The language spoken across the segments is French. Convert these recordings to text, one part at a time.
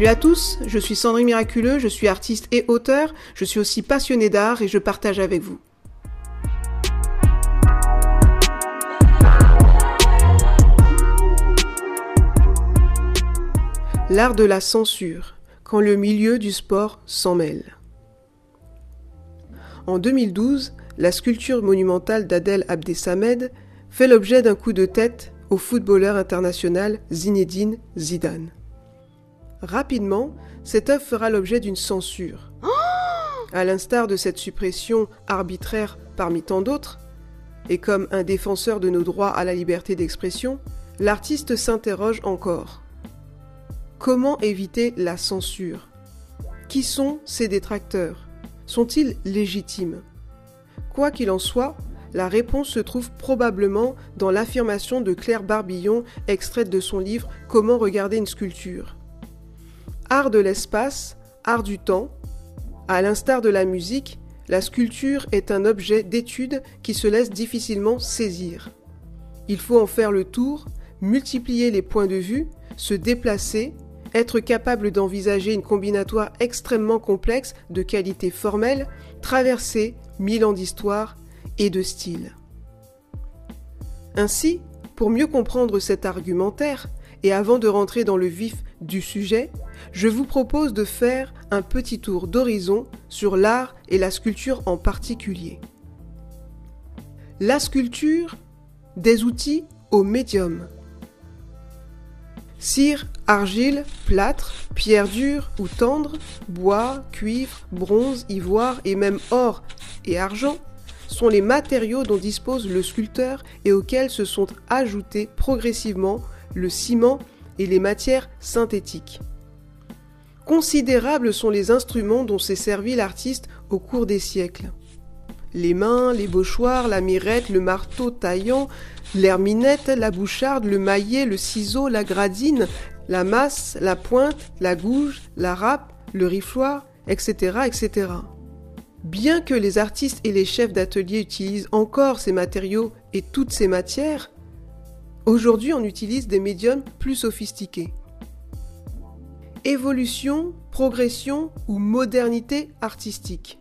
Salut à tous, je suis Sandrine Miraculeux, je suis artiste et auteur, je suis aussi passionné d'art et je partage avec vous. L'art de la censure, quand le milieu du sport s'en mêle. En 2012, la sculpture monumentale d'Adel Abdesamed fait l'objet d'un coup de tête au footballeur international Zinedine Zidane. Rapidement, cette œuvre fera l'objet d'une censure. à l'instar de cette suppression arbitraire parmi tant d'autres, et comme un défenseur de nos droits à la liberté d'expression, l'artiste s'interroge encore. Comment éviter la censure? Qui sont ses détracteurs? Sont-ils légitimes? Quoi qu'il en soit, la réponse se trouve probablement dans l'affirmation de Claire Barbillon extraite de son livre Comment regarder une sculpture. Art de l'espace, art du temps. À l'instar de la musique, la sculpture est un objet d'étude qui se laisse difficilement saisir. Il faut en faire le tour, multiplier les points de vue, se déplacer, être capable d'envisager une combinatoire extrêmement complexe de qualités formelles, traverser mille ans d'histoire et de style. Ainsi, pour mieux comprendre cet argumentaire, et avant de rentrer dans le vif du sujet, je vous propose de faire un petit tour d'horizon sur l'art et la sculpture en particulier. La sculpture, des outils au médium. Cire, argile, plâtre, pierre dure ou tendre, bois, cuivre, bronze, ivoire et même or et argent sont les matériaux dont dispose le sculpteur et auxquels se sont ajoutés progressivement le ciment et les matières synthétiques. Considérables sont les instruments dont s'est servi l'artiste au cours des siècles. Les mains, les bauchoirs, la mirette, le marteau taillant, l'herminette, la boucharde, le maillet, le ciseau, la gradine, la masse, la pointe, la gouge, la râpe, le rifloir, etc., etc. Bien que les artistes et les chefs d'atelier utilisent encore ces matériaux et toutes ces matières, Aujourd'hui, on utilise des médiums plus sophistiqués. Évolution, progression ou modernité artistique.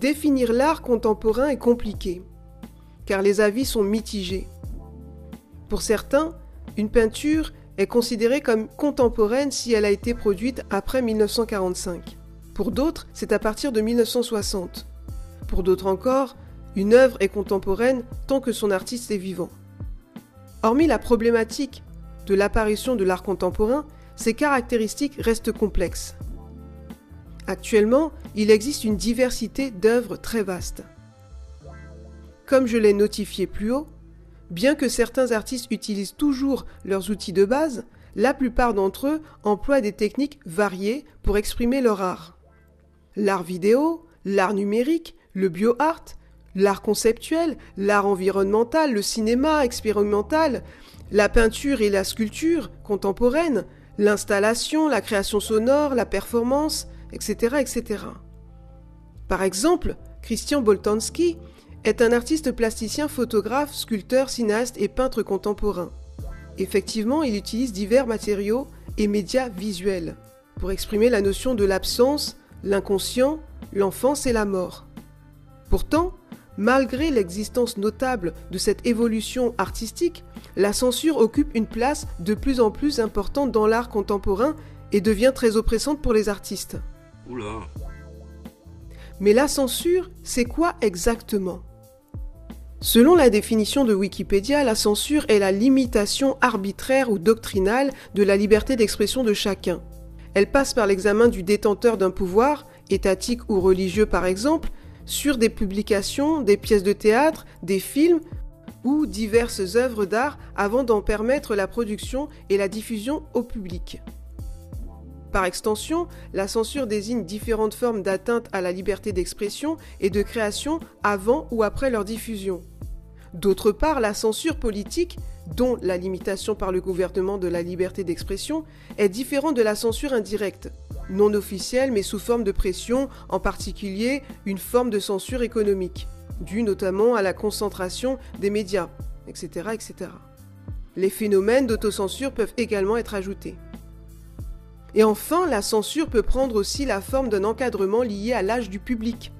Définir l'art contemporain est compliqué, car les avis sont mitigés. Pour certains, une peinture est considérée comme contemporaine si elle a été produite après 1945. Pour d'autres, c'est à partir de 1960. Pour d'autres encore, une œuvre est contemporaine tant que son artiste est vivant. Hormis la problématique de l'apparition de l'art contemporain, ces caractéristiques restent complexes. Actuellement, il existe une diversité d'œuvres très vaste. Comme je l'ai notifié plus haut, bien que certains artistes utilisent toujours leurs outils de base, la plupart d'entre eux emploient des techniques variées pour exprimer leur art. L'art vidéo, l'art numérique, le bioart, l'art conceptuel, l'art environnemental, le cinéma expérimental, la peinture et la sculpture contemporaine, l'installation, la création sonore, la performance, etc., etc. Par exemple, Christian Boltanski est un artiste plasticien, photographe, sculpteur, cinéaste et peintre contemporain. Effectivement, il utilise divers matériaux et médias visuels pour exprimer la notion de l'absence, l'inconscient, l'enfance et la mort. Pourtant, Malgré l'existence notable de cette évolution artistique, la censure occupe une place de plus en plus importante dans l'art contemporain et devient très oppressante pour les artistes. Oula. Mais la censure, c'est quoi exactement? Selon la définition de Wikipédia, la censure est la limitation arbitraire ou doctrinale de la liberté d'expression de chacun. Elle passe par l'examen du détenteur d'un pouvoir, étatique ou religieux par exemple, sur des publications, des pièces de théâtre, des films ou diverses œuvres d'art avant d'en permettre la production et la diffusion au public. Par extension, la censure désigne différentes formes d'atteinte à la liberté d'expression et de création avant ou après leur diffusion. D'autre part, la censure politique, dont la limitation par le gouvernement de la liberté d'expression, est différente de la censure indirecte, non officielle mais sous forme de pression, en particulier une forme de censure économique, due notamment à la concentration des médias, etc. etc. Les phénomènes d'autocensure peuvent également être ajoutés. Et enfin, la censure peut prendre aussi la forme d'un encadrement lié à l'âge du public.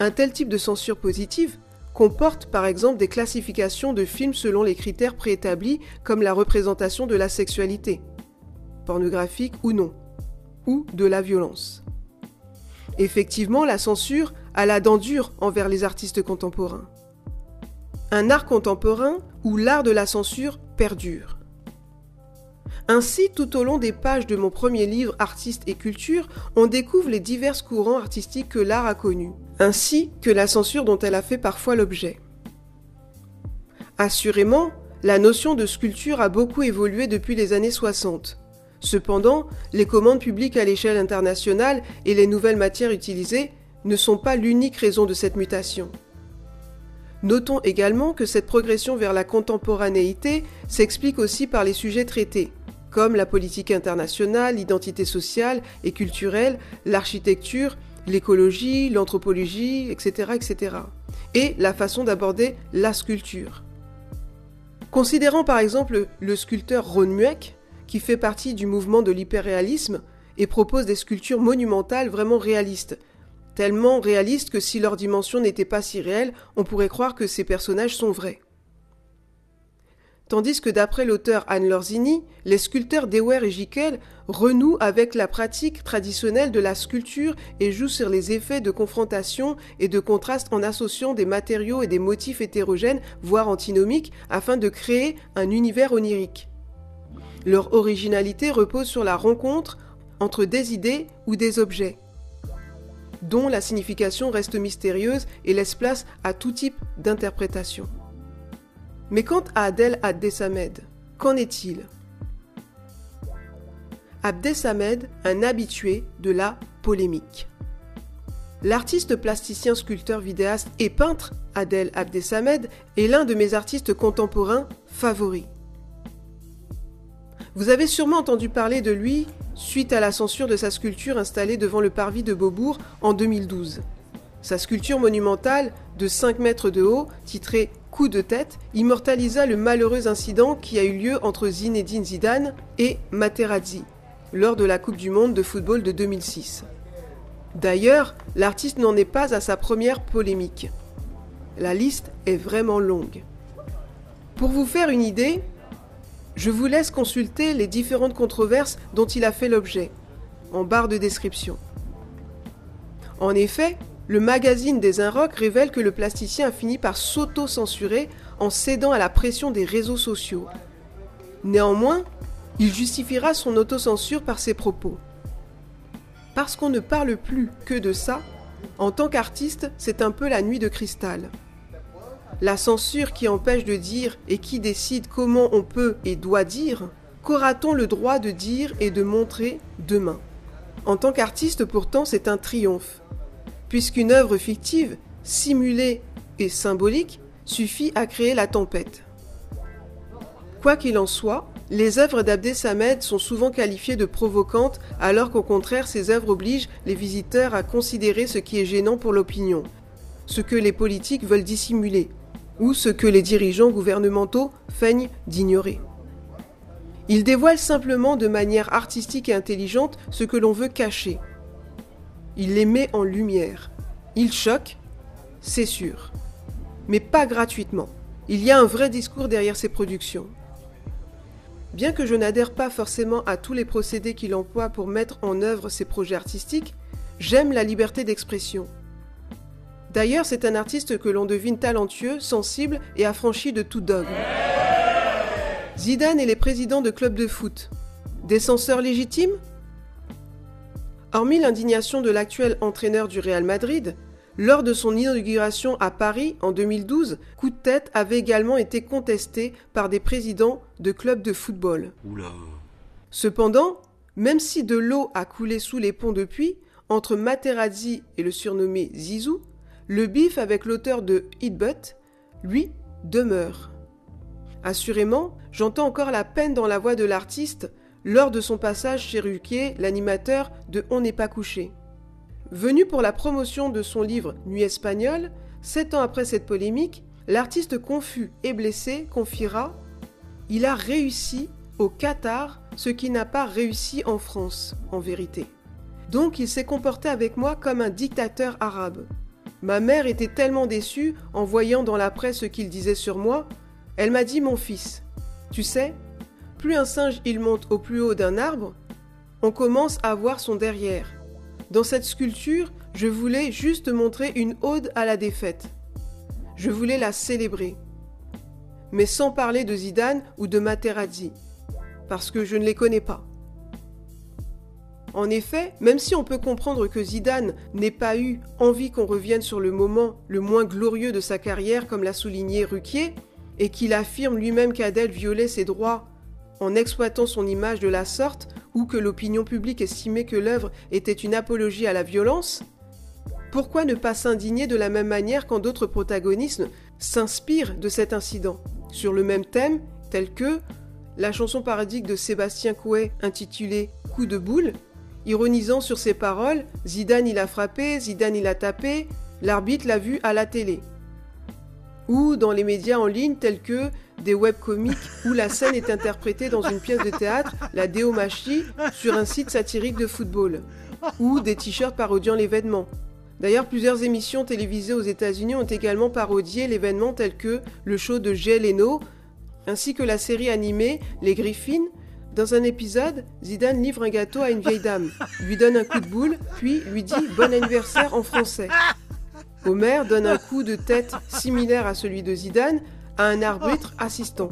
Un tel type de censure positive comporte par exemple des classifications de films selon les critères préétablis comme la représentation de la sexualité, pornographique ou non, de la violence. Effectivement, la censure a la dent dure envers les artistes contemporains. Un art contemporain où l'art de la censure perdure. Ainsi, tout au long des pages de mon premier livre Artistes et culture, on découvre les divers courants artistiques que l'art a connus, ainsi que la censure dont elle a fait parfois l'objet. Assurément, la notion de sculpture a beaucoup évolué depuis les années 60. Cependant, les commandes publiques à l'échelle internationale et les nouvelles matières utilisées ne sont pas l'unique raison de cette mutation. Notons également que cette progression vers la contemporanéité s'explique aussi par les sujets traités, comme la politique internationale, l'identité sociale et culturelle, l'architecture, l'écologie, l'anthropologie, etc., etc. Et la façon d'aborder la sculpture. Considérant par exemple le sculpteur Ron Mueck, qui fait partie du mouvement de l'hyperréalisme et propose des sculptures monumentales vraiment réalistes, tellement réalistes que si leur dimension n'était pas si réelle, on pourrait croire que ces personnages sont vrais tandis que d'après l'auteur Anne Lorzini, les sculpteurs Dewey et Jiquel renouent avec la pratique traditionnelle de la sculpture et jouent sur les effets de confrontation et de contraste en associant des matériaux et des motifs hétérogènes, voire antinomiques, afin de créer un univers onirique. Leur originalité repose sur la rencontre entre des idées ou des objets, dont la signification reste mystérieuse et laisse place à tout type d'interprétation. Mais quant à Adel Abdesamed, qu'en est-il? Abdesamed, un habitué de la polémique. L'artiste plasticien, sculpteur, vidéaste et peintre Adel Abdesamed est l'un de mes artistes contemporains favoris. Vous avez sûrement entendu parler de lui suite à la censure de sa sculpture installée devant le parvis de Beaubourg en 2012. Sa sculpture monumentale de 5 mètres de haut, titrée coup de tête immortalisa le malheureux incident qui a eu lieu entre Zinedine Zidane et Materazzi lors de la Coupe du Monde de football de 2006. D'ailleurs, l'artiste n'en est pas à sa première polémique. La liste est vraiment longue. Pour vous faire une idée, je vous laisse consulter les différentes controverses dont il a fait l'objet, en barre de description. En effet, le magazine des Inrocks révèle que le plasticien a fini par s'auto-censurer en cédant à la pression des réseaux sociaux. Néanmoins, il justifiera son autocensure par ses propos. Parce qu'on ne parle plus que de ça, en tant qu'artiste, c'est un peu la nuit de cristal. La censure qui empêche de dire et qui décide comment on peut et doit dire, qu'aura-t-on le droit de dire et de montrer demain? En tant qu'artiste, pourtant, c'est un triomphe puisqu'une œuvre fictive, simulée et symbolique, suffit à créer la tempête. Quoi qu'il en soit, les œuvres d'Abdé Samed sont souvent qualifiées de provocantes, alors qu'au contraire, ces œuvres obligent les visiteurs à considérer ce qui est gênant pour l'opinion, ce que les politiques veulent dissimuler, ou ce que les dirigeants gouvernementaux feignent d'ignorer. Il dévoile simplement de manière artistique et intelligente ce que l'on veut cacher, il les met en lumière. Il choque, c'est sûr. Mais pas gratuitement. Il y a un vrai discours derrière ces productions. Bien que je n'adhère pas forcément à tous les procédés qu'il emploie pour mettre en œuvre ses projets artistiques, j'aime la liberté d'expression. D'ailleurs, c'est un artiste que l'on devine talentueux, sensible et affranchi de tout dogme. Zidane est les présidents de clubs de foot. Des censeurs légitimes? Hormis l'indignation de l'actuel entraîneur du Real Madrid, lors de son inauguration à Paris en 2012, coup de tête avait également été contesté par des présidents de clubs de football. Cependant, même si de l'eau a coulé sous les ponts depuis, entre Materazzi et le surnommé Zizou, le bif avec l'auteur de Hit lui, demeure. Assurément, j'entends encore la peine dans la voix de l'artiste lors de son passage chez Ruquier, l'animateur de On n'est pas couché. Venu pour la promotion de son livre Nuit espagnole, sept ans après cette polémique, l'artiste confus et blessé confiera Il a réussi au Qatar ce qui n'a pas réussi en France, en vérité. Donc il s'est comporté avec moi comme un dictateur arabe. Ma mère était tellement déçue en voyant dans la presse ce qu'il disait sur moi, elle m'a dit mon fils, tu sais, plus un singe il monte au plus haut d'un arbre, on commence à voir son derrière. Dans cette sculpture, je voulais juste montrer une ode à la défaite. Je voulais la célébrer. Mais sans parler de Zidane ou de Materazzi, parce que je ne les connais pas. En effet, même si on peut comprendre que Zidane n'ait pas eu envie qu'on revienne sur le moment le moins glorieux de sa carrière, comme l'a souligné Ruquier, et qu'il affirme lui-même qu'Adèle violait ses droits en exploitant son image de la sorte, ou que l'opinion publique estimait que l'œuvre était une apologie à la violence, pourquoi ne pas s'indigner de la même manière quand d'autres protagonistes s'inspirent de cet incident, sur le même thème, tel que la chanson parodique de Sébastien Couet intitulée Coup de boule, ironisant sur ses paroles Zidane il a frappé, Zidane il a tapé, l'arbitre l'a vu à la télé. Ou dans les médias en ligne tels que des webcomics où la scène est interprétée dans une pièce de théâtre, la Déomachie, sur un site satirique de football. Ou des t-shirts parodiant l'événement. D'ailleurs, plusieurs émissions télévisées aux États-Unis ont également parodié l'événement tel que le show de Jay Leno, ainsi que la série animée Les Griffins, dans un épisode, Zidane livre un gâteau à une vieille dame, lui donne un coup de boule, puis lui dit bon anniversaire en français. Homer donne un coup de tête similaire à celui de Zidane à un arbitre assistant.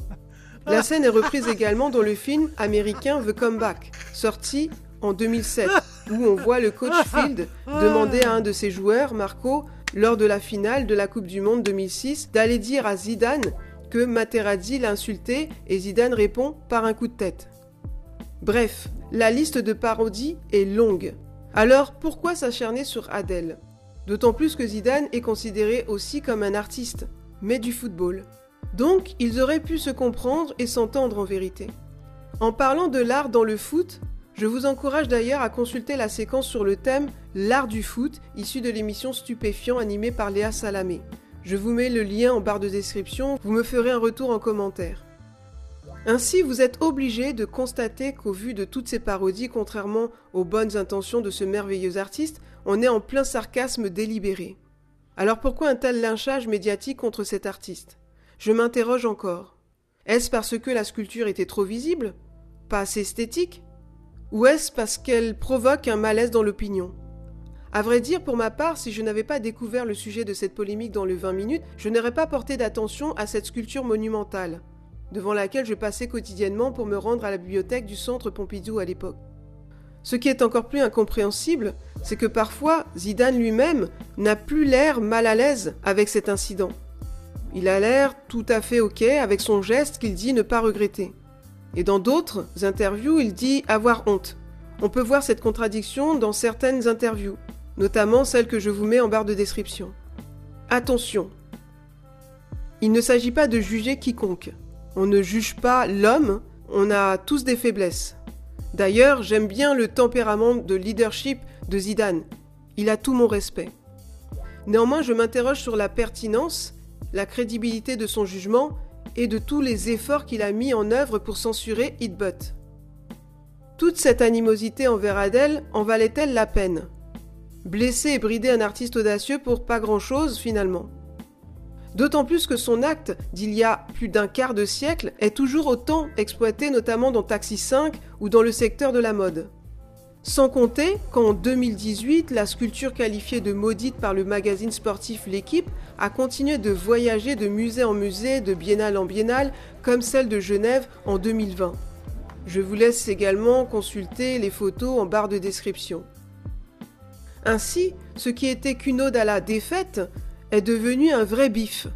La scène est reprise également dans le film américain The Comeback, sorti en 2007, où on voit le coach Field demander à un de ses joueurs, Marco, lors de la finale de la Coupe du Monde 2006, d'aller dire à Zidane que Materazzi l'a insulté et Zidane répond par un coup de tête. Bref, la liste de parodies est longue. Alors pourquoi s'acharner sur Adèle? D'autant plus que Zidane est considéré aussi comme un artiste, mais du football. Donc ils auraient pu se comprendre et s'entendre en vérité. En parlant de l'art dans le foot, je vous encourage d'ailleurs à consulter la séquence sur le thème L'art du foot, issue de l'émission Stupéfiant animée par Léa Salamé. Je vous mets le lien en barre de description, vous me ferez un retour en commentaire. Ainsi, vous êtes obligé de constater qu'au vu de toutes ces parodies, contrairement aux bonnes intentions de ce merveilleux artiste, on est en plein sarcasme délibéré. Alors pourquoi un tel lynchage médiatique contre cet artiste? Je m'interroge encore. Est-ce parce que la sculpture était trop visible? Pas assez esthétique? Ou est-ce parce qu'elle provoque un malaise dans l'opinion? À vrai dire, pour ma part, si je n'avais pas découvert le sujet de cette polémique dans le 20 minutes, je n'aurais pas porté d'attention à cette sculpture monumentale devant laquelle je passais quotidiennement pour me rendre à la bibliothèque du centre Pompidou à l'époque. Ce qui est encore plus incompréhensible, c'est que parfois Zidane lui-même n'a plus l'air mal à l'aise avec cet incident. Il a l'air tout à fait ok avec son geste qu'il dit ne pas regretter. Et dans d'autres interviews, il dit avoir honte. On peut voir cette contradiction dans certaines interviews, notamment celles que je vous mets en barre de description. Attention, il ne s'agit pas de juger quiconque. On ne juge pas l'homme, on a tous des faiblesses. D'ailleurs, j'aime bien le tempérament de leadership de Zidane. Il a tout mon respect. Néanmoins, je m'interroge sur la pertinence, la crédibilité de son jugement et de tous les efforts qu'il a mis en œuvre pour censurer Hitbut. Toute cette animosité envers Adèle en valait-elle la peine? Blesser et brider un artiste audacieux pour pas grand-chose finalement. D'autant plus que son acte d'il y a plus d'un quart de siècle est toujours autant exploité notamment dans Taxi 5 ou dans le secteur de la mode. Sans compter qu'en 2018, la sculpture qualifiée de maudite par le magazine sportif L'équipe a continué de voyager de musée en musée, de biennale en biennale, comme celle de Genève en 2020. Je vous laisse également consulter les photos en barre de description. Ainsi, ce qui était qu'une ode à la défaite est devenu un vrai bif.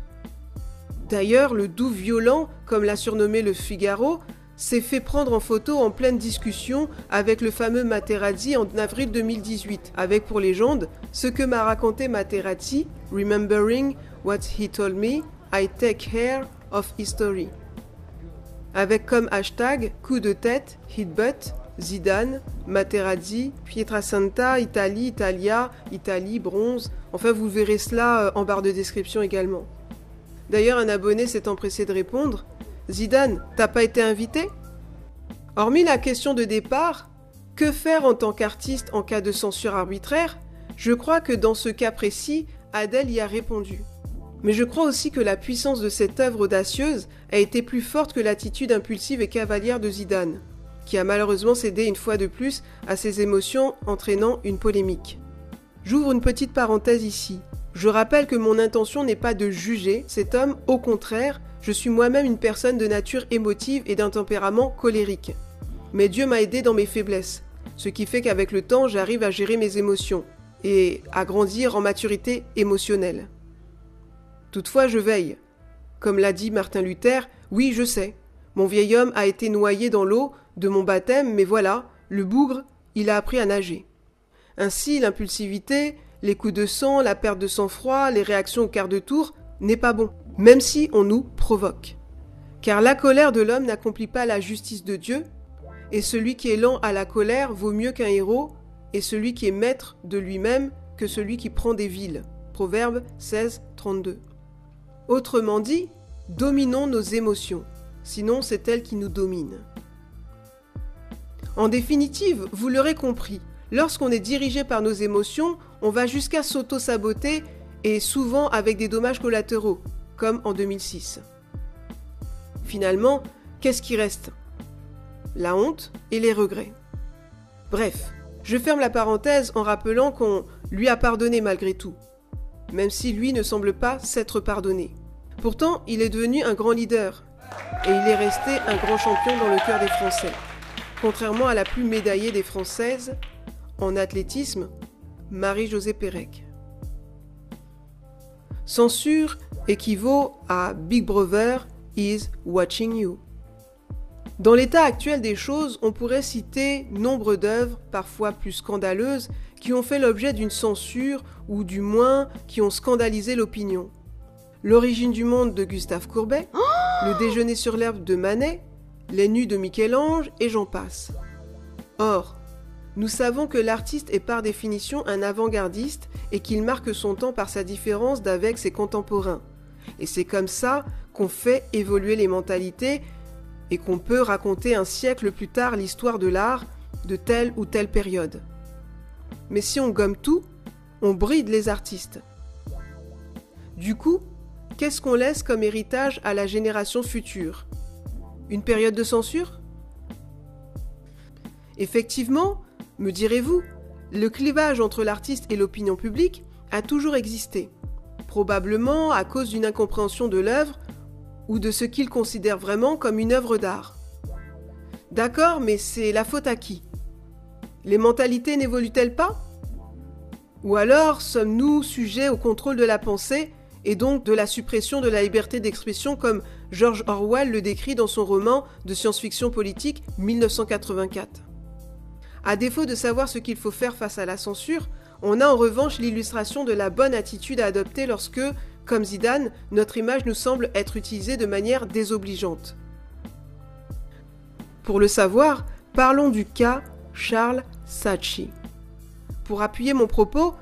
D'ailleurs, le doux violent, comme l'a surnommé le Figaro, s'est fait prendre en photo en pleine discussion avec le fameux Materazzi en avril 2018, avec pour légende ce que m'a raconté Materazzi, Remembering what he told me, I take care of history. Avec comme hashtag coup de tête, hit butt, Zidane, Materazzi, Pietrasanta, Italie, Italia, Italie, bronze. Enfin, vous verrez cela euh, en barre de description également. D'ailleurs, un abonné s'est empressé de répondre Zidane, t'as pas été invité? Hormis la question de départ, que faire en tant qu'artiste en cas de censure arbitraire? Je crois que dans ce cas précis, Adèle y a répondu. Mais je crois aussi que la puissance de cette œuvre audacieuse a été plus forte que l'attitude impulsive et cavalière de Zidane, qui a malheureusement cédé une fois de plus à ses émotions entraînant une polémique. J'ouvre une petite parenthèse ici. Je rappelle que mon intention n'est pas de juger cet homme, au contraire, je suis moi-même une personne de nature émotive et d'un tempérament colérique. Mais Dieu m'a aidé dans mes faiblesses, ce qui fait qu'avec le temps j'arrive à gérer mes émotions et à grandir en maturité émotionnelle. Toutefois, je veille. Comme l'a dit Martin Luther, oui, je sais. Mon vieil homme a été noyé dans l'eau de mon baptême, mais voilà, le bougre, il a appris à nager. Ainsi, l'impulsivité, les coups de sang, la perte de sang-froid, les réactions au quart de tour, n'est pas bon, même si on nous provoque. Car la colère de l'homme n'accomplit pas la justice de Dieu, et celui qui est lent à la colère vaut mieux qu'un héros, et celui qui est maître de lui-même que celui qui prend des villes. Proverbe 16, 32. Autrement dit, dominons nos émotions, sinon c'est elles qui nous dominent. En définitive, vous l'aurez compris, lorsqu'on est dirigé par nos émotions, on va jusqu'à s'auto-saboter et souvent avec des dommages collatéraux, comme en 2006. Finalement, qu'est-ce qui reste? La honte et les regrets. Bref, je ferme la parenthèse en rappelant qu'on lui a pardonné malgré tout, même si lui ne semble pas s'être pardonné. Pourtant, il est devenu un grand leader, et il est resté un grand champion dans le cœur des Français. Contrairement à la plus médaillée des Françaises, en athlétisme, Marie-Josée Pérec. Censure équivaut à Big Brother is watching you. Dans l'état actuel des choses, on pourrait citer nombre d'œuvres, parfois plus scandaleuses, qui ont fait l'objet d'une censure ou du moins qui ont scandalisé l'opinion. L'origine du monde de Gustave Courbet, Le déjeuner sur l'herbe de Manet, Les nues de Michel-Ange et j'en passe. Or, nous savons que l'artiste est par définition un avant-gardiste et qu'il marque son temps par sa différence d'avec ses contemporains. Et c'est comme ça qu'on fait évoluer les mentalités et qu'on peut raconter un siècle plus tard l'histoire de l'art de telle ou telle période. Mais si on gomme tout, on bride les artistes. Du coup, qu'est-ce qu'on laisse comme héritage à la génération future? Une période de censure? Effectivement, me direz-vous, le clivage entre l'artiste et l'opinion publique a toujours existé, probablement à cause d'une incompréhension de l'œuvre ou de ce qu'il considère vraiment comme une œuvre d'art. D'accord, mais c'est la faute à qui? Les mentalités n'évoluent-elles pas? Ou alors sommes-nous sujets au contrôle de la pensée et donc de la suppression de la liberté d'expression comme George Orwell le décrit dans son roman de science-fiction politique 1984 À défaut de savoir ce qu'il faut faire face à la censure, on a en revanche l'illustration de la bonne attitude à adopter lorsque, comme Zidane, notre image nous semble être utilisée de manière désobligeante. Pour le savoir, parlons du cas Charles Saatchi. Pour appuyer mon propos,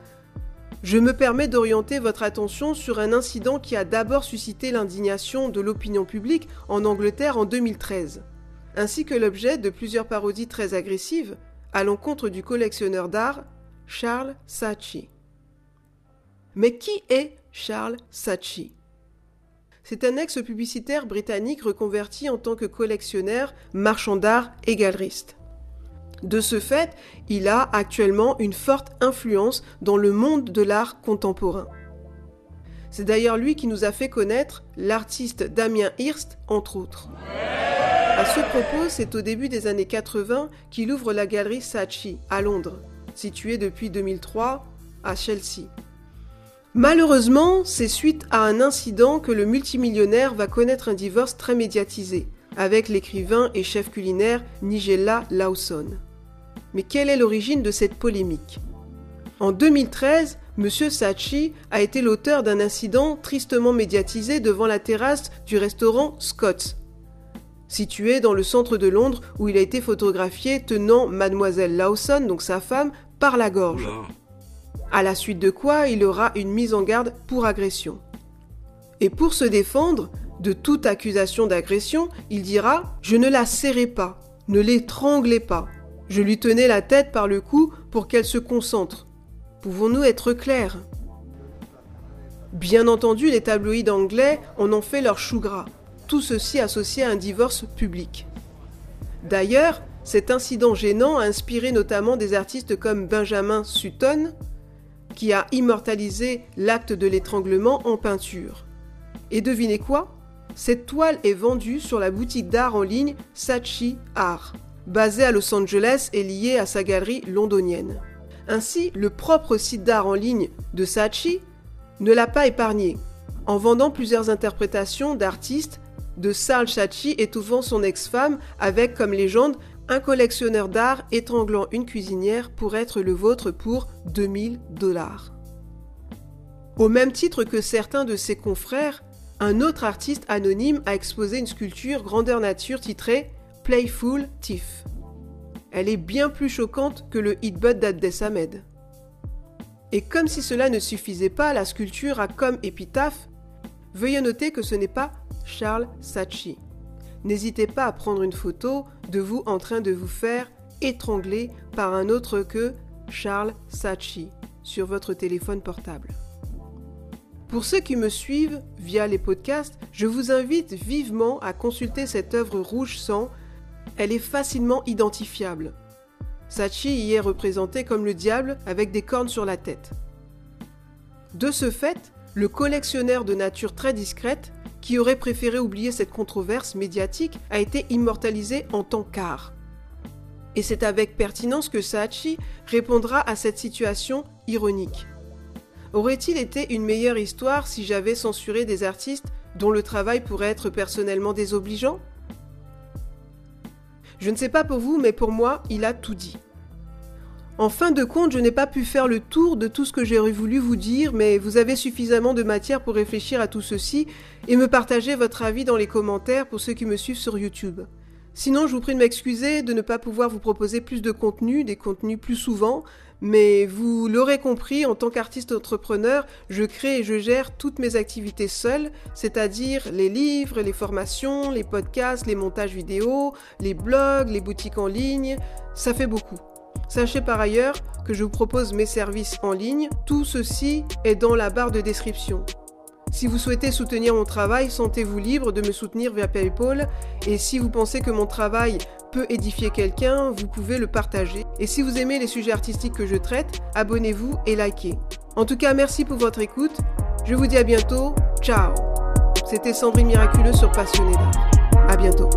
je me permets d'orienter votre attention sur un incident qui a d'abord suscité l'indignation de l'opinion publique en Angleterre en 2013, ainsi que l'objet de plusieurs parodies très agressives à l'encontre du collectionneur d'art Charles Saatchi. Mais qui est Charles Saatchi. C'est un ex-publicitaire britannique reconverti en tant que collectionneur, marchand d'art et. De ce fait, il a actuellement une forte influence dans le monde de l'art contemporain. C'est d'ailleurs lui qui nous a fait connaître l'artiste Damien Hirst, entre autres. À ce propos, c'est au début des années 80 qu'il ouvre la galerie Saatchi à Londres, située depuis 2003 à Chelsea. Malheureusement, c'est suite à un incident que le multimillionnaire va connaître un divorce très médiatisé avec l'écrivain et chef culinaire Nigella Lawson. Mais quelle est l'origine de cette polémique? En 2013, M. Saatchi a été l'auteur d'un incident tristement médiatisé devant la terrasse du restaurant Scott's, situé dans le centre de Londres où il a été photographié tenant Mademoiselle Lawson, donc sa femme, par la gorge à la suite de quoi il aura une mise en garde pour agression. Et pour se défendre de toute accusation d'agression, il dira ⁇ Je ne la serrai pas, Ne l'étranglez pas. Je lui tenais la tête par le cou pour qu'elle se concentre. Pouvons-nous être clairs? Bien entendu, les tabloïds anglais en ont fait leur chou gras. Tout ceci associé à un divorce public. D'ailleurs, cet incident gênant a inspiré notamment des artistes comme Benjamin Sutton, qui a immortalisé l'acte de l'étranglement en peinture. Et devinez quoi? Cette toile est vendue sur la boutique d'art en ligne Saatchi Art, basée à Los Angeles et liée à sa galerie londonienne. Ainsi, le propre site d'art en ligne de Saatchi ne l'a pas épargné, en vendant plusieurs interprétations d'artistes de Sarl Saatchi étouffant son ex-femme avec comme légende un collectionneur d'art étranglant une cuisinière pour être le vôtre pour 2000 dollars. Au même titre que certains de ses confrères, un autre artiste anonyme a exposé une sculpture grandeur nature titrée Playful Thief. Elle est bien plus choquante que le Hitbud d'Abdes Ahmed. Et comme si cela ne suffisait pas, la sculpture a comme épitaphe Veuillez noter que ce n'est pas Charles Saatchi. N'hésitez pas à prendre une photo de vous en train de vous faire étrangler par un autre que Charles Saatchi sur votre téléphone portable. Pour ceux qui me suivent via les podcasts, je vous invite vivement à consulter cette œuvre rouge sang. Elle est facilement identifiable. Sachi y est représenté comme le diable avec des cornes sur la tête. De ce fait, le collectionneur de nature très discrète, qui aurait préféré oublier cette controverse médiatique, a été immortalisé en tant qu'art. Et c'est avec pertinence que Saatchi répondra à cette situation ironique. Aurait-il été une meilleure histoire si j'avais censuré des artistes dont le travail pourrait être personnellement désobligeant? Je ne sais pas pour vous, mais pour moi, il a tout dit. En fin de compte, je n'ai pas pu faire le tour de tout ce que j'aurais voulu vous dire, mais vous avez suffisamment de matière pour réfléchir à tout ceci et me partager votre avis dans les commentaires pour ceux qui me suivent sur YouTube. Sinon, je vous prie de m'excuser de ne pas pouvoir vous proposer plus de contenu, des contenus plus souvent, mais vous l'aurez compris, en tant qu'artiste entrepreneur, je crée et je gère toutes mes activités seule, c'est-à-dire les livres, les formations, les podcasts, les montages vidéo, les blogs, les boutiques en ligne, ça fait beaucoup. Sachez par ailleurs que je vous propose mes services en ligne, tout ceci est dans la barre de description. Si vous souhaitez soutenir mon travail, sentez-vous libre de me soutenir via PayPal. Et si vous pensez que mon travail peut édifier quelqu'un, vous pouvez le partager. Et si vous aimez les sujets artistiques que je traite, abonnez-vous et likez. En tout cas, merci pour votre écoute. Je vous dis à bientôt. Ciao. C'était Sandrine Miraculeux sur Passionné d'art. À bientôt.